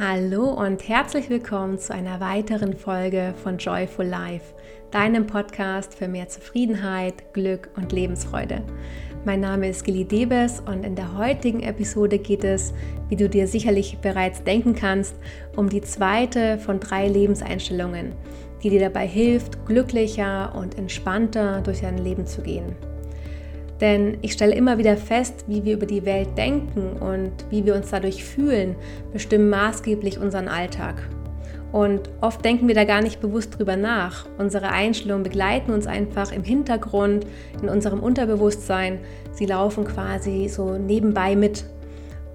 Hallo und herzlich willkommen zu einer weiteren Folge von Joyful Life, deinem Podcast für mehr Zufriedenheit, Glück und Lebensfreude. Mein Name ist Gili Debes und in der heutigen Episode geht es, wie du dir sicherlich bereits denken kannst, um die zweite von drei Lebenseinstellungen, die dir dabei hilft, glücklicher und entspannter durch dein Leben zu gehen. Denn ich stelle immer wieder fest, wie wir über die Welt denken und wie wir uns dadurch fühlen, bestimmen maßgeblich unseren Alltag. Und oft denken wir da gar nicht bewusst drüber nach. Unsere Einstellungen begleiten uns einfach im Hintergrund, in unserem Unterbewusstsein. Sie laufen quasi so nebenbei mit.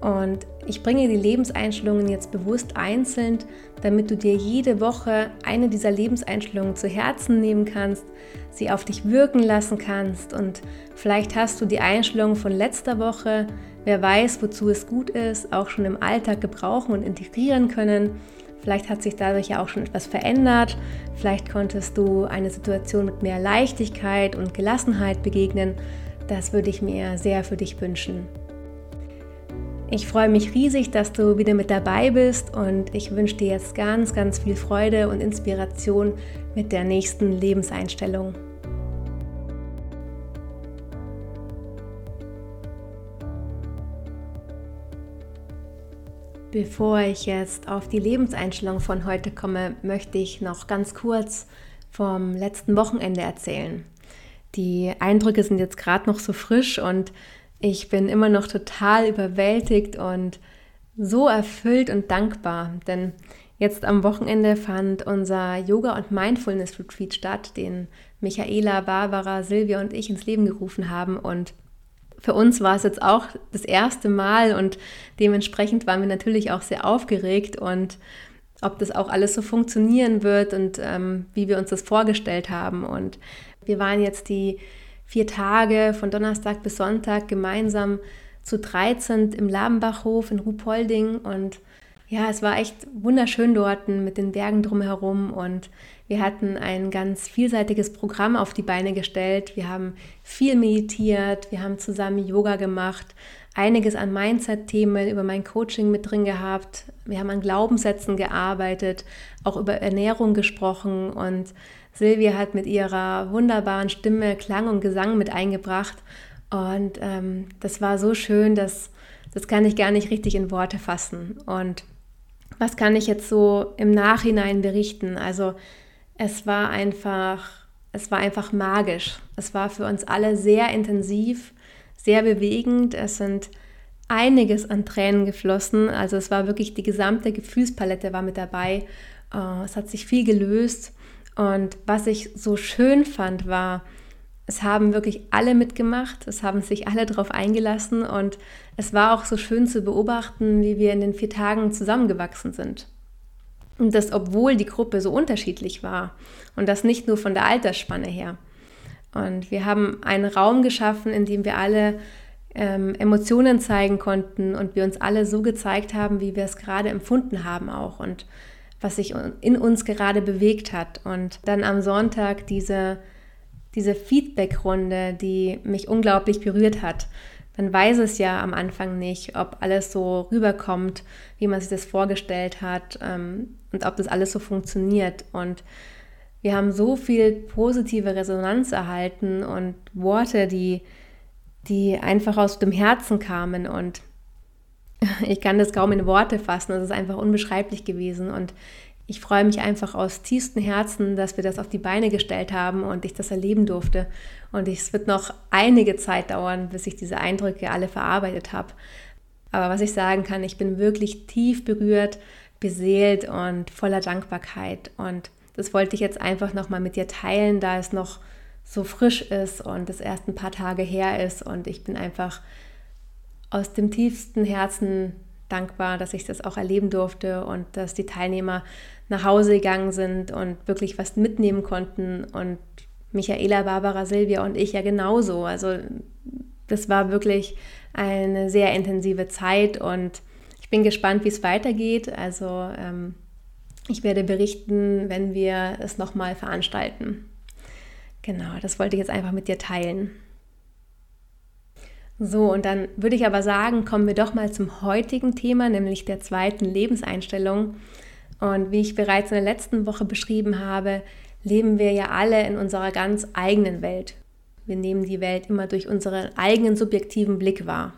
Und ich bringe die Lebenseinstellungen jetzt bewusst einzeln, damit du dir jede Woche eine dieser Lebenseinstellungen zu Herzen nehmen kannst, sie auf dich wirken lassen kannst und vielleicht hast du die Einstellung von letzter Woche, wer weiß, wozu es gut ist, auch schon im Alltag gebrauchen und integrieren können. Vielleicht hat sich dadurch ja auch schon etwas verändert. Vielleicht konntest du eine Situation mit mehr Leichtigkeit und Gelassenheit begegnen. Das würde ich mir sehr für dich wünschen. Ich freue mich riesig, dass du wieder mit dabei bist und ich wünsche dir jetzt ganz, ganz viel Freude und Inspiration mit der nächsten Lebenseinstellung. Bevor ich jetzt auf die Lebenseinstellung von heute komme, möchte ich noch ganz kurz vom letzten Wochenende erzählen. Die Eindrücke sind jetzt gerade noch so frisch und ich bin immer noch total überwältigt und so erfüllt und dankbar, denn jetzt am Wochenende fand unser Yoga- und Mindfulness-Retreat statt, den Michaela, Barbara, Silvia und ich ins Leben gerufen haben. Und für uns war es jetzt auch das erste Mal und dementsprechend waren wir natürlich auch sehr aufgeregt und ob das auch alles so funktionieren wird und ähm, wie wir uns das vorgestellt haben. Und wir waren jetzt die vier Tage von Donnerstag bis Sonntag gemeinsam zu 13 im Labenbachhof in Ruhpolding und ja, es war echt wunderschön dort mit den Bergen drumherum und wir hatten ein ganz vielseitiges Programm auf die Beine gestellt. Wir haben viel meditiert, wir haben zusammen Yoga gemacht, einiges an Mindset-Themen über mein Coaching mit drin gehabt. Wir haben an Glaubenssätzen gearbeitet, auch über Ernährung gesprochen und Silvia hat mit ihrer wunderbaren Stimme Klang und Gesang mit eingebracht. Und ähm, das war so schön, dass das kann ich gar nicht richtig in Worte fassen. Und was kann ich jetzt so im Nachhinein berichten? Also es war einfach, es war einfach magisch. Es war für uns alle sehr intensiv, sehr bewegend. Es sind einiges an Tränen geflossen. Also es war wirklich die gesamte Gefühlspalette war mit dabei. Äh, es hat sich viel gelöst. Und was ich so schön fand, war, es haben wirklich alle mitgemacht, es haben sich alle darauf eingelassen und es war auch so schön zu beobachten, wie wir in den vier Tagen zusammengewachsen sind. Und das, obwohl die Gruppe so unterschiedlich war und das nicht nur von der Altersspanne her. Und wir haben einen Raum geschaffen, in dem wir alle ähm, Emotionen zeigen konnten und wir uns alle so gezeigt haben, wie wir es gerade empfunden haben auch. Und was sich in uns gerade bewegt hat. Und dann am Sonntag diese, diese Feedback-Runde, die mich unglaublich berührt hat. Man weiß es ja am Anfang nicht, ob alles so rüberkommt, wie man sich das vorgestellt hat ähm, und ob das alles so funktioniert. Und wir haben so viel positive Resonanz erhalten und Worte, die, die einfach aus dem Herzen kamen. Und ich kann das kaum in Worte fassen. Es ist einfach unbeschreiblich gewesen. Und ich freue mich einfach aus tiefstem Herzen, dass wir das auf die Beine gestellt haben und ich das erleben durfte. Und es wird noch einige Zeit dauern, bis ich diese Eindrücke alle verarbeitet habe. Aber was ich sagen kann, ich bin wirklich tief berührt, beseelt und voller Dankbarkeit. Und das wollte ich jetzt einfach nochmal mit dir teilen, da es noch so frisch ist und es erst ein paar Tage her ist. Und ich bin einfach aus dem tiefsten Herzen dankbar, dass ich das auch erleben durfte und dass die Teilnehmer nach Hause gegangen sind und wirklich was mitnehmen konnten. Und Michaela, Barbara, Silvia und ich ja genauso. Also das war wirklich eine sehr intensive Zeit und ich bin gespannt, wie es weitergeht. Also ähm, ich werde berichten, wenn wir es nochmal veranstalten. Genau, das wollte ich jetzt einfach mit dir teilen. So, und dann würde ich aber sagen, kommen wir doch mal zum heutigen Thema, nämlich der zweiten Lebenseinstellung. Und wie ich bereits in der letzten Woche beschrieben habe, leben wir ja alle in unserer ganz eigenen Welt. Wir nehmen die Welt immer durch unseren eigenen subjektiven Blick wahr.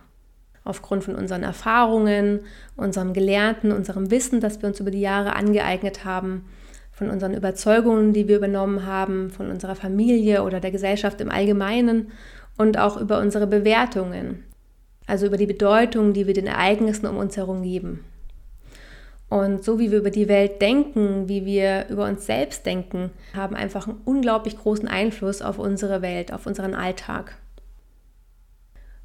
Aufgrund von unseren Erfahrungen, unserem Gelernten, unserem Wissen, das wir uns über die Jahre angeeignet haben, von unseren Überzeugungen, die wir übernommen haben, von unserer Familie oder der Gesellschaft im Allgemeinen und auch über unsere Bewertungen, also über die Bedeutung, die wir den Ereignissen um uns herum geben. Und so wie wir über die Welt denken, wie wir über uns selbst denken, haben einfach einen unglaublich großen Einfluss auf unsere Welt, auf unseren Alltag.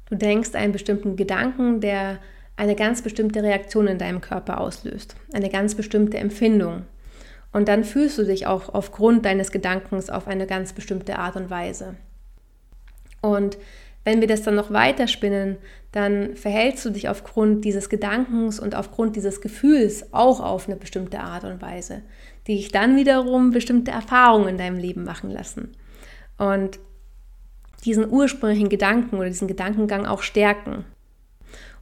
Du denkst einen bestimmten Gedanken, der eine ganz bestimmte Reaktion in deinem Körper auslöst, eine ganz bestimmte Empfindung. Und dann fühlst du dich auch aufgrund deines Gedankens auf eine ganz bestimmte Art und Weise. Und wenn wir das dann noch weiterspinnen, dann verhältst du dich aufgrund dieses Gedankens und aufgrund dieses Gefühls auch auf eine bestimmte Art und Weise, die dich dann wiederum bestimmte Erfahrungen in deinem Leben machen lassen. Und diesen ursprünglichen Gedanken oder diesen Gedankengang auch stärken.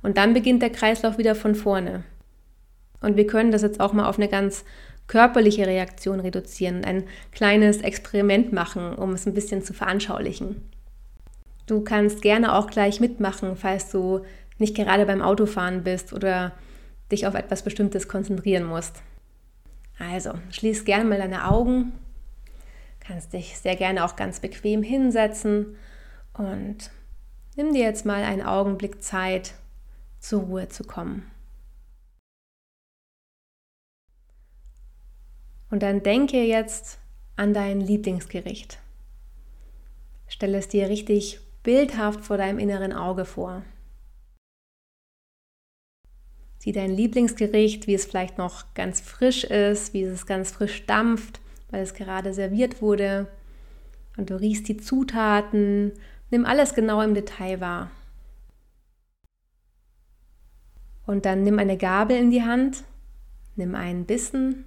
Und dann beginnt der Kreislauf wieder von vorne. Und wir können das jetzt auch mal auf eine ganz körperliche Reaktion reduzieren, ein kleines Experiment machen, um es ein bisschen zu veranschaulichen. Du kannst gerne auch gleich mitmachen, falls du nicht gerade beim Autofahren bist oder dich auf etwas Bestimmtes konzentrieren musst. Also, schließ gerne mal deine Augen, kannst dich sehr gerne auch ganz bequem hinsetzen und nimm dir jetzt mal einen Augenblick Zeit, zur Ruhe zu kommen. Und dann denke jetzt an dein Lieblingsgericht. Stelle es dir richtig bildhaft vor deinem inneren Auge vor. Sieh dein Lieblingsgericht, wie es vielleicht noch ganz frisch ist, wie es ganz frisch dampft, weil es gerade serviert wurde. Und du riechst die Zutaten, nimm alles genau im Detail wahr. Und dann nimm eine Gabel in die Hand, nimm einen Bissen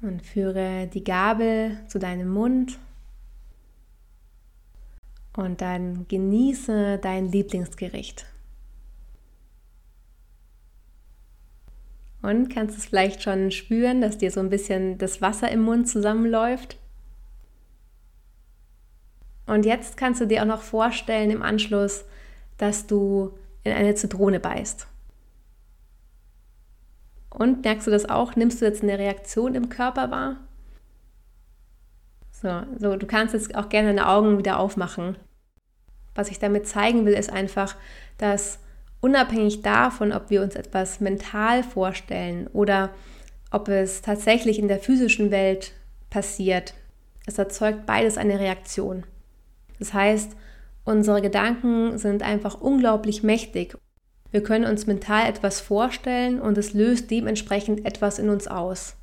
und führe die Gabel zu deinem Mund und dann genieße dein Lieblingsgericht. Und kannst es vielleicht schon spüren, dass dir so ein bisschen das Wasser im Mund zusammenläuft? Und jetzt kannst du dir auch noch vorstellen im Anschluss, dass du in eine Zitrone beißt. Und merkst du das auch? Nimmst du jetzt eine Reaktion im Körper wahr? So, so, du kannst jetzt auch gerne deine Augen wieder aufmachen. Was ich damit zeigen will, ist einfach, dass unabhängig davon, ob wir uns etwas mental vorstellen oder ob es tatsächlich in der physischen Welt passiert, es erzeugt beides eine Reaktion. Das heißt, unsere Gedanken sind einfach unglaublich mächtig. Wir können uns mental etwas vorstellen und es löst dementsprechend etwas in uns aus.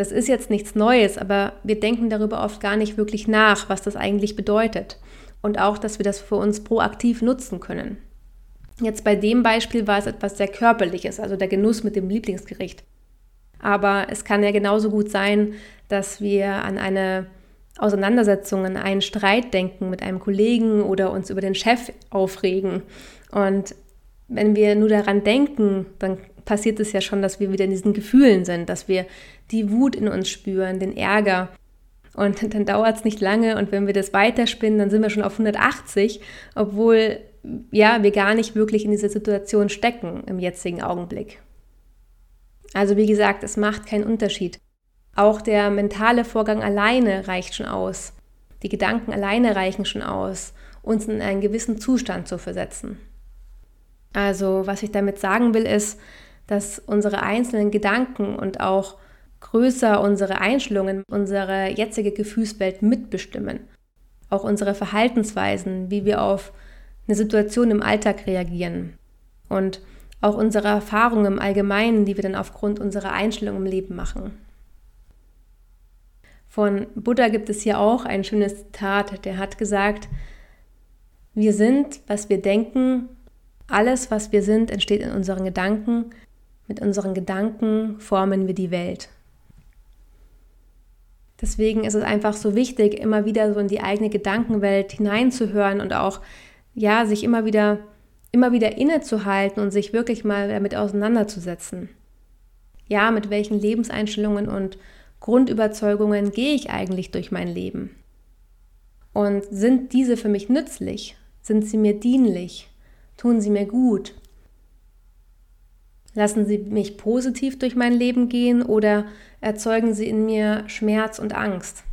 Das ist jetzt nichts Neues, aber wir denken darüber oft gar nicht wirklich nach, was das eigentlich bedeutet. Und auch, dass wir das für uns proaktiv nutzen können. Jetzt bei dem Beispiel war es etwas sehr Körperliches, also der Genuss mit dem Lieblingsgericht. Aber es kann ja genauso gut sein, dass wir an eine Auseinandersetzung, an einen Streit denken mit einem Kollegen oder uns über den Chef aufregen. Und wenn wir nur daran denken, dann passiert es ja schon, dass wir wieder in diesen Gefühlen sind, dass wir die Wut in uns spüren, den Ärger. Und dann dauert es nicht lange und wenn wir das weiterspinnen, dann sind wir schon auf 180, obwohl ja, wir gar nicht wirklich in dieser Situation stecken im jetzigen Augenblick. Also wie gesagt, es macht keinen Unterschied. Auch der mentale Vorgang alleine reicht schon aus. Die Gedanken alleine reichen schon aus, uns in einen gewissen Zustand zu versetzen. Also was ich damit sagen will, ist, dass unsere einzelnen Gedanken und auch größer unsere Einstellungen, unsere jetzige Gefühlswelt mitbestimmen. Auch unsere Verhaltensweisen, wie wir auf eine Situation im Alltag reagieren und auch unsere Erfahrungen im Allgemeinen, die wir dann aufgrund unserer Einstellung im Leben machen. Von Buddha gibt es hier auch ein schönes Zitat, der hat gesagt, wir sind, was wir denken, alles, was wir sind, entsteht in unseren Gedanken, mit unseren Gedanken formen wir die Welt. Deswegen ist es einfach so wichtig, immer wieder so in die eigene Gedankenwelt hineinzuhören und auch ja, sich immer wieder, immer wieder innezuhalten und sich wirklich mal damit auseinanderzusetzen. Ja, mit welchen Lebenseinstellungen und Grundüberzeugungen gehe ich eigentlich durch mein Leben? Und sind diese für mich nützlich? Sind sie mir dienlich? Tun sie mir gut? Lassen sie mich positiv durch mein Leben gehen oder erzeugen sie in mir Schmerz und Angst?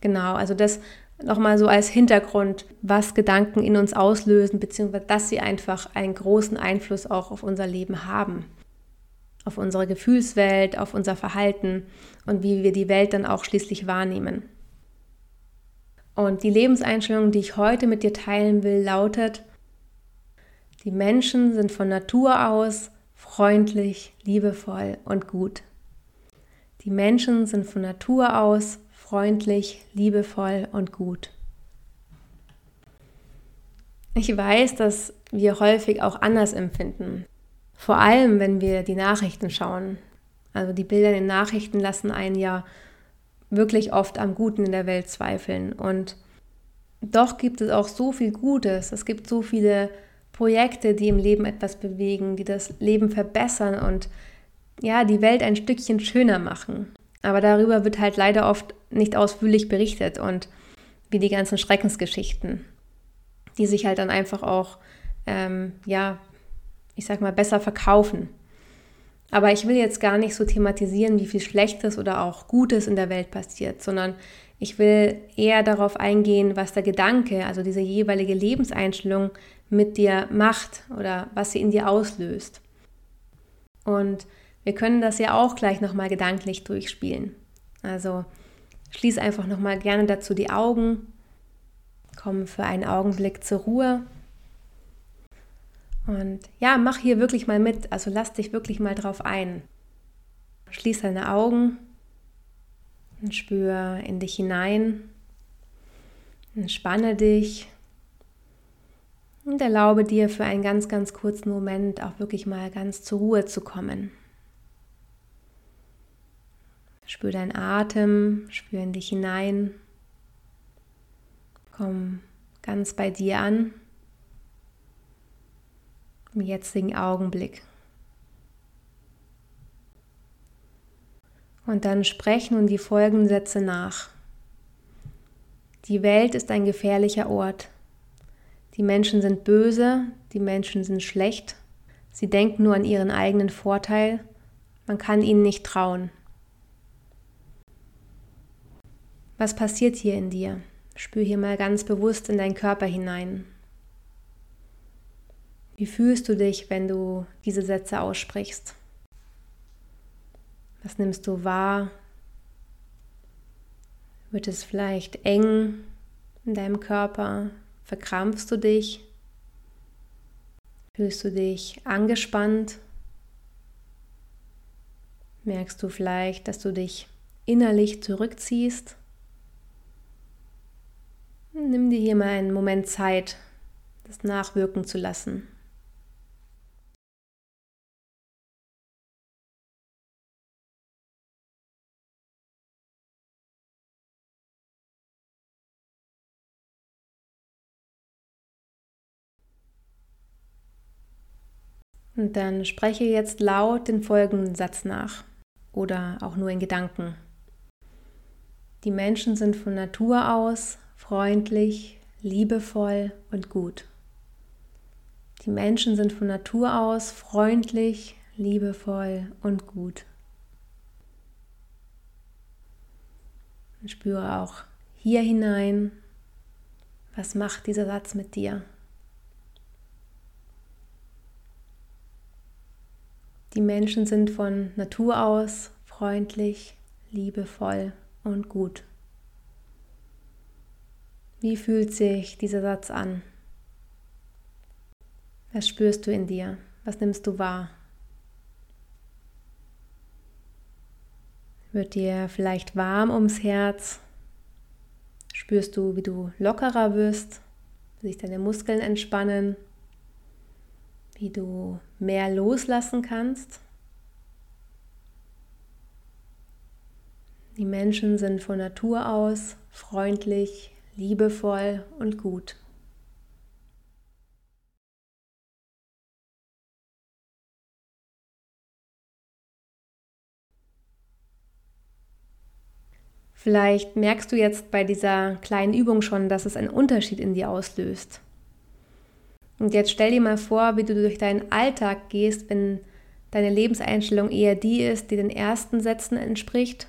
Genau, also das nochmal so als Hintergrund, was Gedanken in uns auslösen, beziehungsweise dass sie einfach einen großen Einfluss auch auf unser Leben haben. Auf unsere Gefühlswelt, auf unser Verhalten und wie wir die Welt dann auch schließlich wahrnehmen. Und die Lebenseinstellung, die ich heute mit dir teilen will, lautet, die Menschen sind von Natur aus freundlich, liebevoll und gut. Die Menschen sind von Natur aus freundlich, liebevoll und gut. Ich weiß, dass wir häufig auch anders empfinden. Vor allem, wenn wir die Nachrichten schauen. Also die Bilder in den Nachrichten lassen einen ja wirklich oft am Guten in der Welt zweifeln. Und doch gibt es auch so viel Gutes. Es gibt so viele Projekte, die im Leben etwas bewegen, die das Leben verbessern und ja, die Welt ein Stückchen schöner machen. Aber darüber wird halt leider oft nicht ausführlich berichtet und wie die ganzen Schreckensgeschichten, die sich halt dann einfach auch, ähm, ja, ich sag mal, besser verkaufen. Aber ich will jetzt gar nicht so thematisieren, wie viel Schlechtes oder auch Gutes in der Welt passiert, sondern ich will eher darauf eingehen, was der Gedanke, also diese jeweilige Lebenseinstellung mit dir macht oder was sie in dir auslöst. Und wir können das ja auch gleich nochmal gedanklich durchspielen. Also schließ einfach nochmal gerne dazu die Augen, komm für einen Augenblick zur Ruhe und ja, mach hier wirklich mal mit, also lass dich wirklich mal drauf ein. Schließ deine Augen und spür in dich hinein. Entspanne dich und erlaube dir für einen ganz, ganz kurzen Moment auch wirklich mal ganz zur Ruhe zu kommen. Spür deinen Atem, spür in dich hinein. Komm ganz bei dir an im jetzigen Augenblick. Und dann sprech nun die folgenden Sätze nach. Die Welt ist ein gefährlicher Ort. Die Menschen sind böse, die Menschen sind schlecht, sie denken nur an ihren eigenen Vorteil, man kann ihnen nicht trauen. Was passiert hier in dir? Spür hier mal ganz bewusst in deinen Körper hinein. Wie fühlst du dich, wenn du diese Sätze aussprichst? Was nimmst du wahr? Wird es vielleicht eng in deinem Körper? Verkrampfst du dich? Fühlst du dich angespannt? Merkst du vielleicht, dass du dich innerlich zurückziehst? Nimm dir hier mal einen Moment Zeit, das nachwirken zu lassen. Und dann spreche jetzt laut den folgenden Satz nach oder auch nur in Gedanken. Die Menschen sind von Natur aus freundlich, liebevoll und gut. Die Menschen sind von Natur aus freundlich, liebevoll und gut. Und spüre auch hier hinein, was macht dieser Satz mit dir? Die Menschen sind von Natur aus freundlich, liebevoll und gut. Wie fühlt sich dieser Satz an? Was spürst du in dir? Was nimmst du wahr? Wird dir vielleicht warm ums Herz? Spürst du, wie du lockerer wirst, wie sich deine Muskeln entspannen? wie du mehr loslassen kannst. Die Menschen sind von Natur aus freundlich, liebevoll und gut. Vielleicht merkst du jetzt bei dieser kleinen Übung schon, dass es einen Unterschied in dir auslöst. Und jetzt stell dir mal vor, wie du durch deinen Alltag gehst, wenn deine Lebenseinstellung eher die ist, die den ersten Sätzen entspricht.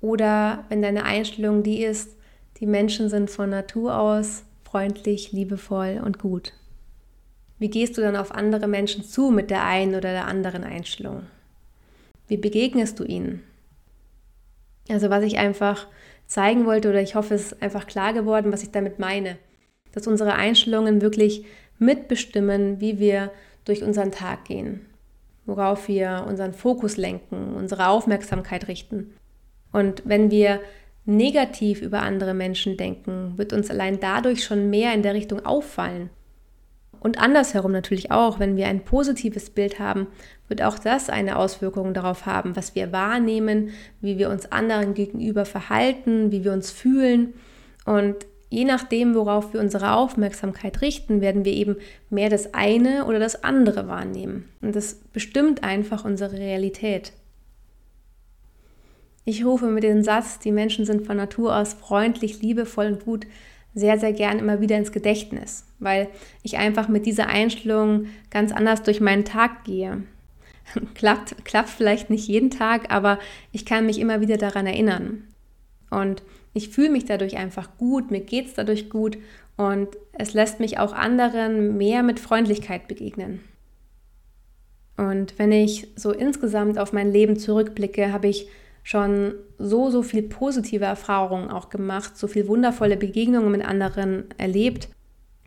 Oder wenn deine Einstellung die ist, die Menschen sind von Natur aus freundlich, liebevoll und gut. Wie gehst du dann auf andere Menschen zu mit der einen oder der anderen Einstellung? Wie begegnest du ihnen? Also was ich einfach zeigen wollte, oder ich hoffe, es ist einfach klar geworden, was ich damit meine, dass unsere Einstellungen wirklich mitbestimmen, wie wir durch unseren Tag gehen, worauf wir unseren Fokus lenken, unsere Aufmerksamkeit richten. Und wenn wir negativ über andere Menschen denken, wird uns allein dadurch schon mehr in der Richtung auffallen. Und andersherum natürlich auch, wenn wir ein positives Bild haben, wird auch das eine Auswirkung darauf haben, was wir wahrnehmen, wie wir uns anderen gegenüber verhalten, wie wir uns fühlen. Und je nachdem, worauf wir unsere Aufmerksamkeit richten, werden wir eben mehr das eine oder das andere wahrnehmen. Und das bestimmt einfach unsere Realität. Ich rufe mit dem Satz, die Menschen sind von Natur aus freundlich, liebevoll und gut, sehr, sehr gern immer wieder ins Gedächtnis, weil ich einfach mit dieser Einstellung ganz anders durch meinen Tag gehe. klappt, klappt vielleicht nicht jeden Tag, aber ich kann mich immer wieder daran erinnern. Und ich fühle mich dadurch einfach gut, mir geht es dadurch gut und es lässt mich auch anderen mehr mit Freundlichkeit begegnen. Und wenn ich so insgesamt auf mein Leben zurückblicke, habe ich schon so, so viel positive Erfahrungen auch gemacht, so viel wundervolle Begegnungen mit anderen erlebt.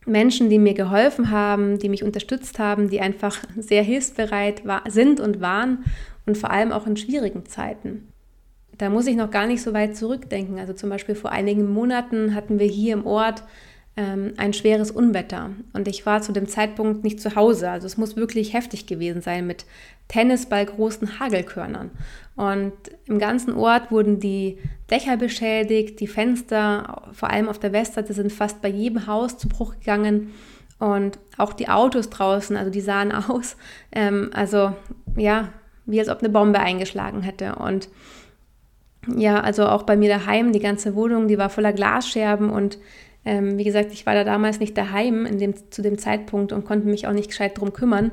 Menschen, die mir geholfen haben, die mich unterstützt haben, die einfach sehr hilfsbereit war, sind und waren und vor allem auch in schwierigen Zeiten. Da muss ich noch gar nicht so weit zurückdenken. Also zum Beispiel vor einigen Monaten hatten wir hier im Ort ähm, ein schweres Unwetter und ich war zu dem Zeitpunkt nicht zu Hause. Also es muss wirklich heftig gewesen sein mit Tennisball großen Hagelkörnern. Und im ganzen Ort wurden die Dächer beschädigt, die Fenster, vor allem auf der Westseite, sind fast bei jedem Haus zu Bruch gegangen. Und auch die Autos draußen, also die sahen aus, ähm, also ja, wie als ob eine Bombe eingeschlagen hätte. Und ja, also auch bei mir daheim, die ganze Wohnung, die war voller Glasscherben und ähm, wie gesagt, ich war da damals nicht daheim in dem, zu dem Zeitpunkt und konnte mich auch nicht gescheit drum kümmern.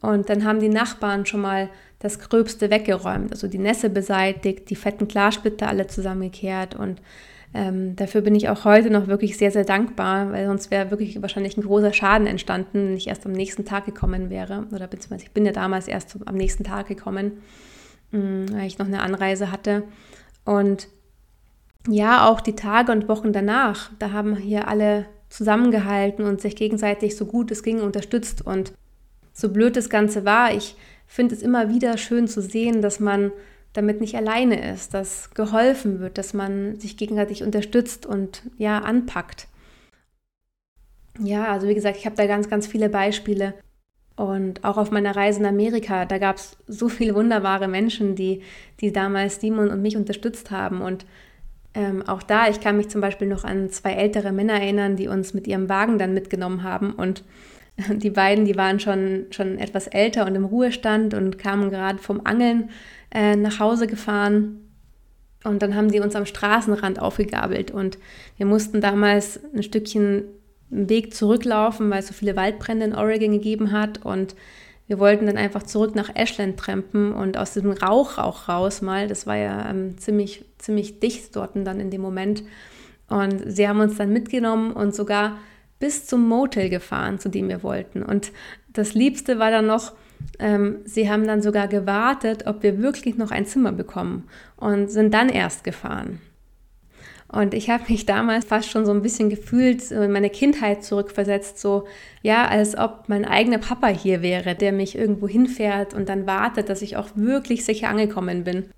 Und dann haben die Nachbarn schon mal das Gröbste weggeräumt, also die Nässe beseitigt, die fetten Glassplitter alle zusammengekehrt und ähm, dafür bin ich auch heute noch wirklich sehr, sehr dankbar, weil sonst wäre wirklich wahrscheinlich ein großer Schaden entstanden, wenn ich erst am nächsten Tag gekommen wäre. Oder beziehungsweise ich bin ja damals erst am nächsten Tag gekommen, mm, weil ich noch eine Anreise hatte. Und ja, auch die Tage und Wochen danach, da haben hier alle zusammengehalten und sich gegenseitig so gut es ging unterstützt. Und so blöd das Ganze war, ich finde es immer wieder schön zu sehen, dass man damit nicht alleine ist, dass geholfen wird, dass man sich gegenseitig unterstützt und ja, anpackt. Ja, also wie gesagt, ich habe da ganz, ganz viele Beispiele. Und auch auf meiner Reise in Amerika, da gab es so viele wunderbare Menschen, die, die damals Simon und mich unterstützt haben. Und ähm, auch da, ich kann mich zum Beispiel noch an zwei ältere Männer erinnern, die uns mit ihrem Wagen dann mitgenommen haben. Und die beiden, die waren schon, schon etwas älter und im Ruhestand und kamen gerade vom Angeln äh, nach Hause gefahren. Und dann haben die uns am Straßenrand aufgegabelt und wir mussten damals ein Stückchen Weg zurücklaufen, weil es so viele Waldbrände in Oregon gegeben hat und wir wollten dann einfach zurück nach Ashland trampen und aus diesem Rauch auch raus mal. Das war ja ähm, ziemlich, ziemlich dicht dort dann in dem Moment. Und sie haben uns dann mitgenommen und sogar bis zum Motel gefahren, zu dem wir wollten. Und das Liebste war dann noch, ähm, sie haben dann sogar gewartet, ob wir wirklich noch ein Zimmer bekommen und sind dann erst gefahren. Und ich habe mich damals fast schon so ein bisschen gefühlt, in meine Kindheit zurückversetzt, so, ja, als ob mein eigener Papa hier wäre, der mich irgendwo hinfährt und dann wartet, dass ich auch wirklich sicher angekommen bin.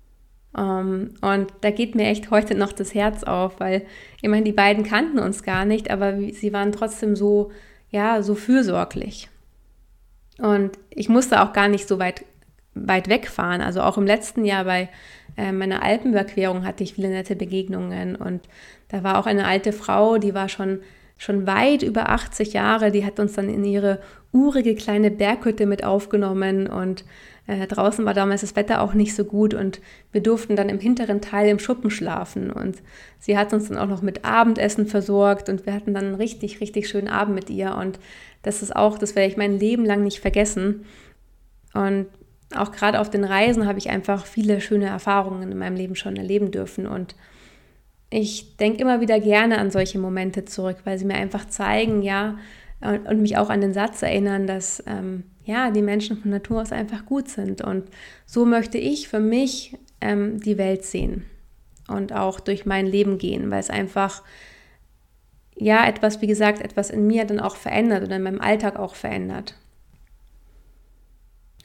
Um, ähm, und da geht mir echt heute noch das Herz auf, weil ich meine, die beiden kannten uns gar nicht, aber sie waren trotzdem so, ja, so fürsorglich. Und ich musste auch gar nicht so weit, weit wegfahren. Also auch im letzten Jahr bei äh, meiner Alpenüberquerung hatte ich viele nette Begegnungen. Und da war auch eine alte Frau, die war schon, schon weit über 80 Jahre, die hat uns dann in ihre urige kleine Berghütte mit aufgenommen und Äh, draußen war damals das Wetter auch nicht so gut und wir durften dann im hinteren Teil im Schuppen schlafen. Und sie hat uns dann auch noch mit Abendessen versorgt und wir hatten dann einen richtig, richtig schönen Abend mit ihr. Und das ist auch, das werde ich mein Leben lang nicht vergessen. Und auch gerade auf den Reisen habe ich einfach viele schöne Erfahrungen in meinem Leben schon erleben dürfen. Und ich denke immer wieder gerne an solche Momente zurück, weil sie mir einfach zeigen, ja, und, mich auch an den Satz erinnern, dass ähm, ja, die Menschen von Natur aus einfach gut sind. Und so möchte ich für mich ähm, die Welt sehen und auch durch mein Leben gehen, weil es einfach ja etwas, wie gesagt, etwas in mir dann auch verändert oder in meinem Alltag auch verändert.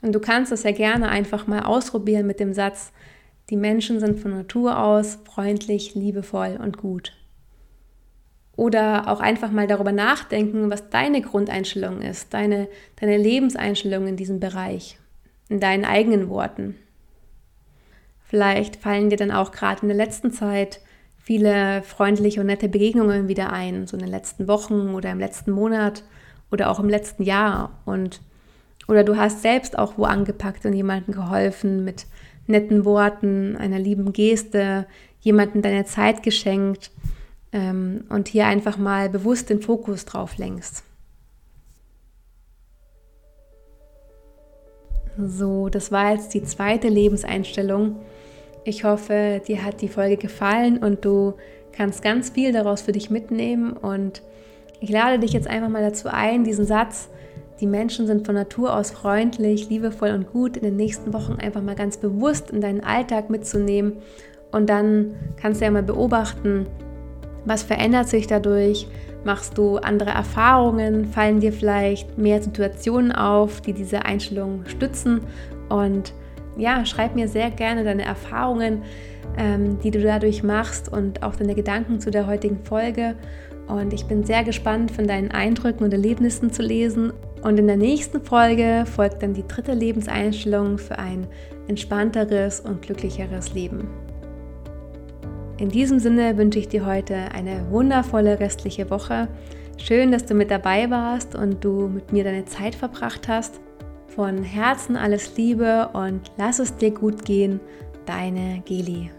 Und du kannst es ja gerne einfach mal ausprobieren mit dem Satz, die Menschen sind von Natur aus freundlich, liebevoll und gut. Oder auch einfach mal darüber nachdenken, was deine Grundeinstellung ist, deine, deine Lebenseinstellung in diesem Bereich, in deinen eigenen Worten. Vielleicht fallen dir dann auch gerade in der letzten Zeit viele freundliche und nette Begegnungen wieder ein, so in den letzten Wochen oder im letzten Monat oder auch im letzten Jahr. Und, oder du hast selbst auch wo angepackt und jemandem geholfen mit netten Worten, einer lieben Geste, jemandem deine Zeit geschenkt ähm, und hier einfach mal bewusst den Fokus drauf lenkst. So, das war jetzt die zweite Lebenseinstellung. Ich hoffe, dir hat die Folge gefallen und du kannst ganz viel daraus für dich mitnehmen. Und ich lade dich jetzt einfach mal dazu ein, diesen Satz, die Menschen sind von Natur aus freundlich, liebevoll und gut, in den nächsten Wochen einfach mal ganz bewusst in deinen Alltag mitzunehmen. Und dann kannst du ja mal beobachten, was verändert sich dadurch? Machst du andere Erfahrungen? Fallen dir vielleicht mehr Situationen auf, die diese Einstellung stützen? Und ja, schreib mir sehr gerne deine Erfahrungen, ähm, die du dadurch machst und auch deine Gedanken zu der heutigen Folge. Und ich bin sehr gespannt, von deinen Eindrücken und Erlebnissen zu lesen. Und in der nächsten Folge folgt dann die dritte Lebenseinstellung für ein entspannteres und glücklicheres Leben. In diesem Sinne wünsche ich dir heute eine wundervolle restliche Woche. Schön, dass du mit dabei warst und du mit mir deine Zeit verbracht hast. Von Herzen alles Liebe und lass es dir gut gehen. Deine Geli.